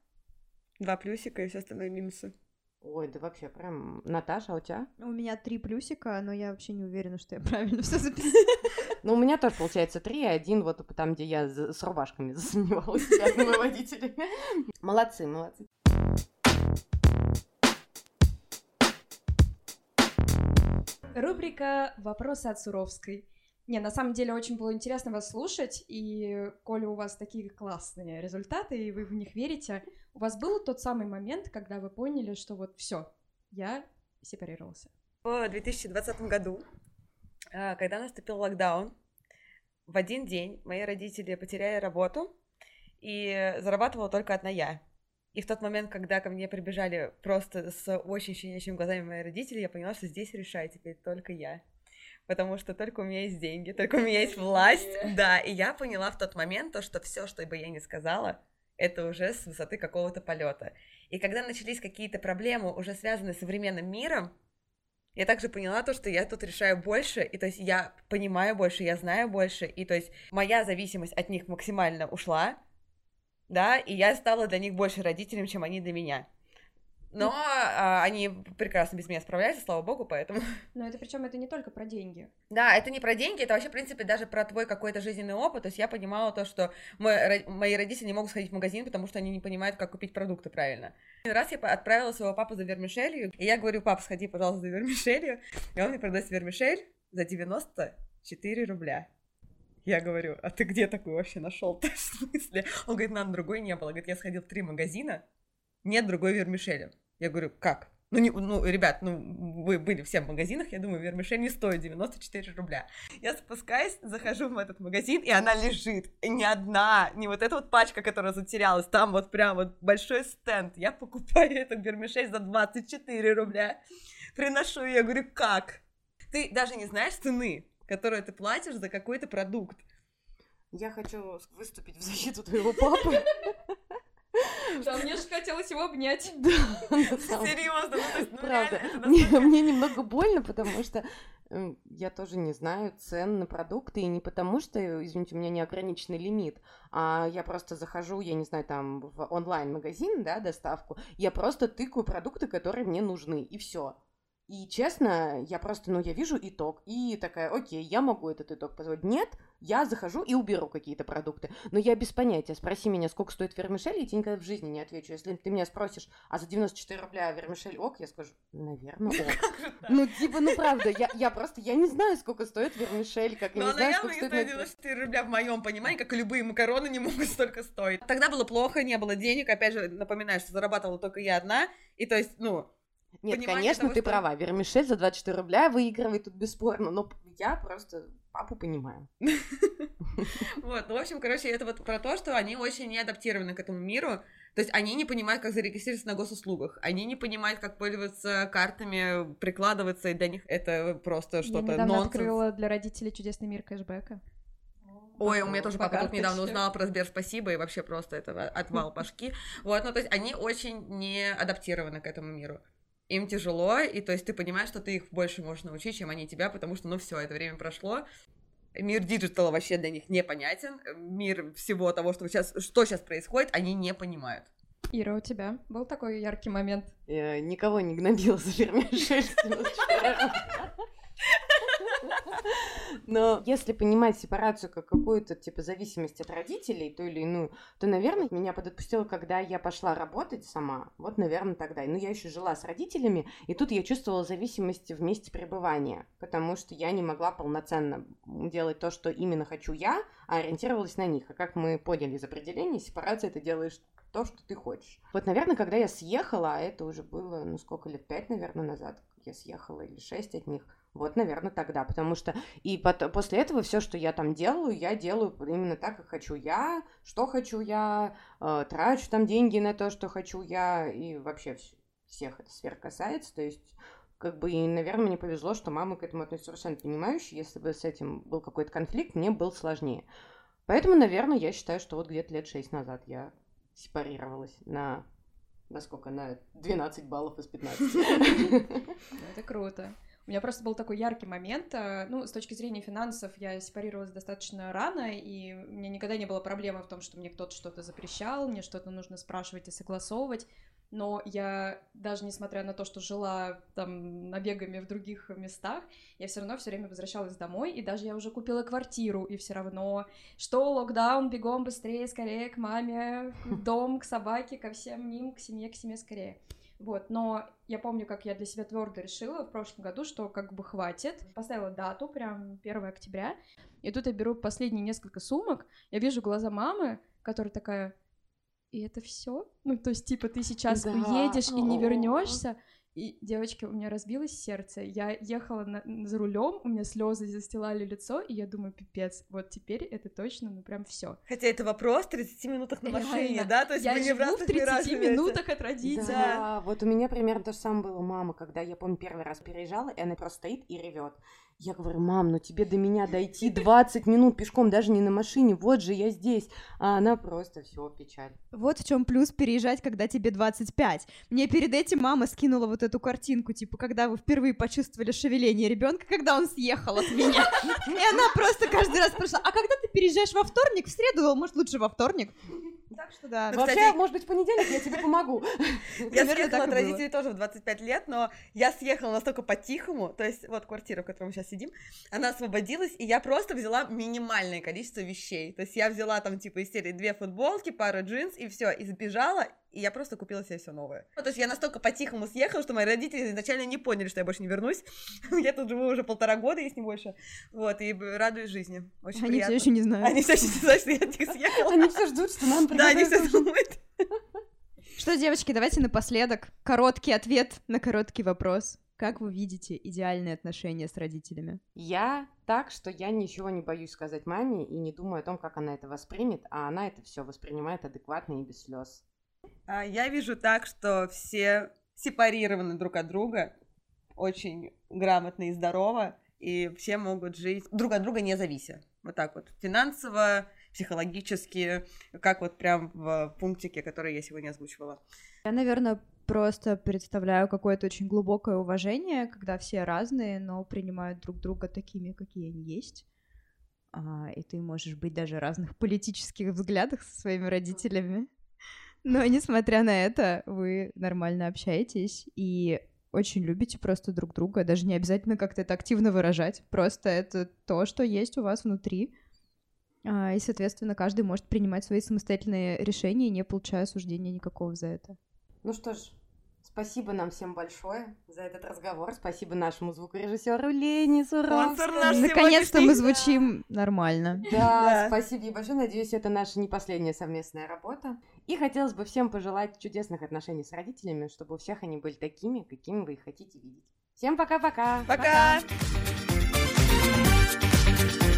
Speaker 1: два плюсика и все остальные минусы.
Speaker 2: Ой, да вообще прям... Наташа, а у тебя?
Speaker 3: У меня три плюсика, но я вообще не уверена, что я правильно все записала.
Speaker 2: Ну, у меня тоже получается три, и один вот там, где я с рубашками засомневалась с водителями. Молодцы, молодцы.
Speaker 4: Рубрика «Вопросы от Суровской». Не, на самом деле очень было интересно вас слушать, и коли у вас такие классные результаты, и вы в них верите, у вас был тот самый момент, когда вы поняли, что вот все, я сепарировался.
Speaker 1: В 2020 году, а, когда наступил локдаун, в один день мои родители потеряли работу, и зарабатывала только одна я. И в тот момент, когда ко мне прибежали просто с очень щенячьими глазами мои родители, я поняла, что здесь решаю теперь только я. Потому что только у меня есть деньги, только у меня есть власть. Да, и я поняла в тот момент то, что все, что бы я ни сказала, это уже с высоты какого-то полета. И когда начались какие-то проблемы, уже связанные с современным миром, я также поняла то, что я тут решаю больше, и то есть я понимаю больше, я знаю больше, и то есть моя зависимость от них максимально ушла, да, и я стала для них больше родителем, чем они для меня. Но а, они прекрасно без меня справляются, слава богу, поэтому...
Speaker 4: Но это причем это не только про деньги.
Speaker 1: Да, это не про деньги, это вообще, в принципе, даже про твой какой-то жизненный опыт. То есть я понимала то, что мой мои родители не могут сходить в магазин, потому что они не понимают, как купить продукты правильно. Один раз я отправила своего папу за вермишелью, и я говорю, пап, сходи, пожалуйста, за вермишелью. И он мне продаст вермишель за 94 рубля. Я говорю, а ты где такую вообще нашел-то? В смысле? Он говорит, нам другой не было. Говорит, я сходил в три магазина, нет другой вермишели. Я говорю, как? Ну, не, ну, ребят, ну, вы были все в магазинах, я думаю, вермишель не стоит 94 рубля. Я спускаюсь, захожу в этот магазин, и она лежит. И не одна, не вот эта вот пачка, которая затерялась, там вот прям вот большой стенд. Я покупаю эту вермишель за 24 рубля. Приношу ее, говорю, как? Ты даже не знаешь цены, которую ты платишь за какой-то продукт.
Speaker 2: Я хочу выступить в защиту твоего папы.
Speaker 4: Да, мне же хотелось его обнять.
Speaker 2: Да,
Speaker 1: Серьезно, ну, то есть, ну,
Speaker 2: Правда.
Speaker 1: реально, это
Speaker 2: Мне,
Speaker 1: настолько-
Speaker 2: мне немного больно, потому что э, я тоже не знаю цен на продукты, и не потому что, извините, у меня неограниченный лимит, а я просто захожу, я не знаю, там в онлайн-магазин, да, доставку, я просто тыкаю продукты, которые мне нужны, и все. И честно, я просто, ну, я вижу итог, и такая, окей, я могу этот итог позволить. Нет, я захожу и уберу какие-то продукты. Но я без понятия. Спроси меня, сколько стоит вермишель, я тебе никогда в жизни не отвечу. Если ты меня спросишь, а за 94 рубля вермишель ок, я скажу, наверное, ок. Ну, типа, ну, правда, я, я просто, я не знаю, сколько стоит вермишель, как я
Speaker 1: Но
Speaker 2: не
Speaker 1: она
Speaker 2: знаю,
Speaker 1: явно
Speaker 2: сколько
Speaker 1: не
Speaker 2: стоит...
Speaker 1: стоит
Speaker 2: на-
Speaker 1: 94 рубля в моем понимании, как и любые макароны не могут столько стоить. Тогда было плохо, не было денег. Опять же, напоминаю, что зарабатывала только я одна. И то есть, ну,
Speaker 2: Нет,
Speaker 1: понимание
Speaker 2: конечно,
Speaker 1: того,
Speaker 2: ты
Speaker 1: что-
Speaker 2: права. Вермишель за 24 рубля выигрывает тут бесспорно, но я просто папу понимаю.
Speaker 1: Вот, ну, в общем, короче, это вот про то, что они очень не адаптированы к этому миру. То есть они не понимают, как зарегистрироваться на госуслугах. Они не понимают, как пользоваться картами, прикладываться, и для них это просто
Speaker 4: Я
Speaker 1: что-то
Speaker 4: недавно
Speaker 1: нонсенс.
Speaker 4: открыла для родителей чудесный мир кэшбэка.
Speaker 1: Ой, у меня тоже папа тут недавно
Speaker 4: карточке.
Speaker 1: узнал про Сбер спасибо, и вообще просто это отвал башки. Вот, ну то есть они очень не адаптированы к этому миру. Им тяжело, и то есть ты понимаешь, что ты их больше можешь научить, чем они тебя, потому что, ну все, это время прошло. Мир диджитала вообще для них непонятен. Мир всего того, что сейчас, что сейчас происходит, они не понимают.
Speaker 4: Ира, у тебя был такой яркий момент?
Speaker 2: Я никого не гнобила за вермишель. с 94 рубля. Но если понимать сепарацию как какую-то типа зависимость от родителей, ту или иную, то, наверное, меня подотпустило, когда я пошла работать сама. Вот, наверное, тогда. Ну, я еще жила с родителями, и тут я чувствовала зависимость в месте пребывания, потому что я не могла полноценно делать то, что именно хочу я, а ориентировалась на них. А как мы поняли из определения, сепарация ты делаешь то, что ты хочешь. Вот, наверное, когда я съехала, а это уже было, ну, сколько лет, пять, наверное, назад, я съехала, или шесть от них, вот, наверное, тогда, потому что и пот- после этого все, что я там делаю, я делаю именно так, как хочу я, что хочу я, э, трачу там деньги на то, что хочу я, и вообще вс- всех эта сфер касается, то есть как бы, и, наверное, мне повезло, что мама к этому относится совершенно понимающе. Если бы с этим был какой-то конфликт, мне было сложнее. Поэтому, наверное, я считаю, что вот где-то лет шесть назад я сепарировалась на... На сколько? На 12 баллов из 15.
Speaker 4: Ну, Это круто. У меня просто был такой яркий момент. э, Ну, с точки зрения финансов, я сепарировалась достаточно рано, и у меня никогда не было проблемы в том, что мне кто-то что-то запрещал, мне что-то нужно спрашивать и согласовывать. Но я, даже несмотря на то, что жила там набегами в других местах, я все равно все время возвращалась домой, и даже я уже купила квартиру, и все равно, что локдаун, бегом быстрее, скорее к маме, в дом, к собаке, ко всем ним, к семье, к семье скорее. Вот, но я помню, как я для себя твердо решила в прошлом году, что как бы хватит. Поставила дату, прям 1 октября. И тут я беру последние несколько сумок, я вижу глаза мамы, которая такая, и это все? Ну, то есть, типа, ты сейчас
Speaker 2: Да.
Speaker 4: уедешь и не вернешься. И, девочки, у меня разбилось сердце. Я ехала на- за рулем, у меня слезы застилали лицо, и я думаю, пипец, вот теперь это точно, ну прям все.
Speaker 1: Хотя это вопрос в 30 минутах на машине,
Speaker 4: Реально.
Speaker 1: да? То есть
Speaker 4: я
Speaker 1: вы не в
Speaker 4: в
Speaker 1: разных мирах
Speaker 4: 30
Speaker 1: живете.
Speaker 4: минутах от родителя.
Speaker 2: Да, вот у меня примерно то же самое было мама, когда я помню первый раз переезжала, и она просто стоит и ревет. Я говорю, мам, ну тебе до меня дойти 20 минут пешком, даже не на машине, вот же я здесь. А она просто все печаль.
Speaker 3: Вот в чем плюс переезжать, когда тебе 25. Мне перед этим мама скинула вот эту картинку, типа, когда вы впервые почувствовали шевеление ребенка, когда он съехал от меня. И она просто каждый раз спрашивала, а когда ты переезжаешь во вторник, в среду, может, лучше во вторник? Так что да.
Speaker 1: Ну,
Speaker 2: Вообще,
Speaker 1: кстати-
Speaker 2: может быть, в понедельник я тебе помогу.
Speaker 1: Я съехала от родителей тоже в 25 лет, но я съехала настолько по-тихому, то есть вот квартира, в которой мы сейчас сидим, она освободилась, и я просто взяла минимальное количество вещей. То есть я взяла там типа из серии две футболки, пару джинс, и все, и сбежала, и я просто купила себе все новое. Ну, то есть я настолько по-тихому съехала, что мои родители изначально не поняли, что я больше не вернусь. Я тут живу уже полтора года, если не больше. Вот, и радуюсь жизни. Очень
Speaker 3: Они
Speaker 1: приятно.
Speaker 3: все еще не знают.
Speaker 1: Они все еще не знают, что я от них съехала.
Speaker 2: Они все ждут, что нам
Speaker 1: Да, они все думают.
Speaker 3: Что, девочки, давайте напоследок короткий ответ на короткий вопрос. Как вы видите идеальные отношения с родителями?
Speaker 2: Я так, что я ничего не боюсь сказать маме и не думаю о том, как она это воспримет, а она это все воспринимает адекватно и без слез.
Speaker 1: А, Я вижу так, что все сепарированы друг от друга, очень грамотно и здорово, и все могут жить друг от друга не завися. Вот так вот. Финансово, психологически, как вот прям в пунктике, который я сегодня озвучивала.
Speaker 3: Я, наверное, просто представляю какое-то очень глубокое уважение, когда все разные, но принимают друг друга такими, какие они есть. А, и ты можешь быть даже разных политических взглядах со своими родителями. Но, несмотря на это, вы нормально общаетесь, и очень любите просто друг друга, даже не обязательно как-то это активно выражать, просто это то, что есть у вас внутри, а, и, соответственно, каждый может принимать свои самостоятельные решения, не получая осуждения никакого за это.
Speaker 2: Ну что ж, Спасибо нам всем большое за этот разговор. Спасибо нашему звукорежиссеру Лене Суровскому.
Speaker 3: Наконец-то мы звучим нормально.
Speaker 2: Да, да, спасибо ей большое. Надеюсь, это наша не последняя совместная работа. И хотелось бы всем пожелать чудесных отношений с родителями, чтобы у всех они были такими, какими вы их хотите видеть. Всем пока-пока.
Speaker 1: Пока! пока. пока.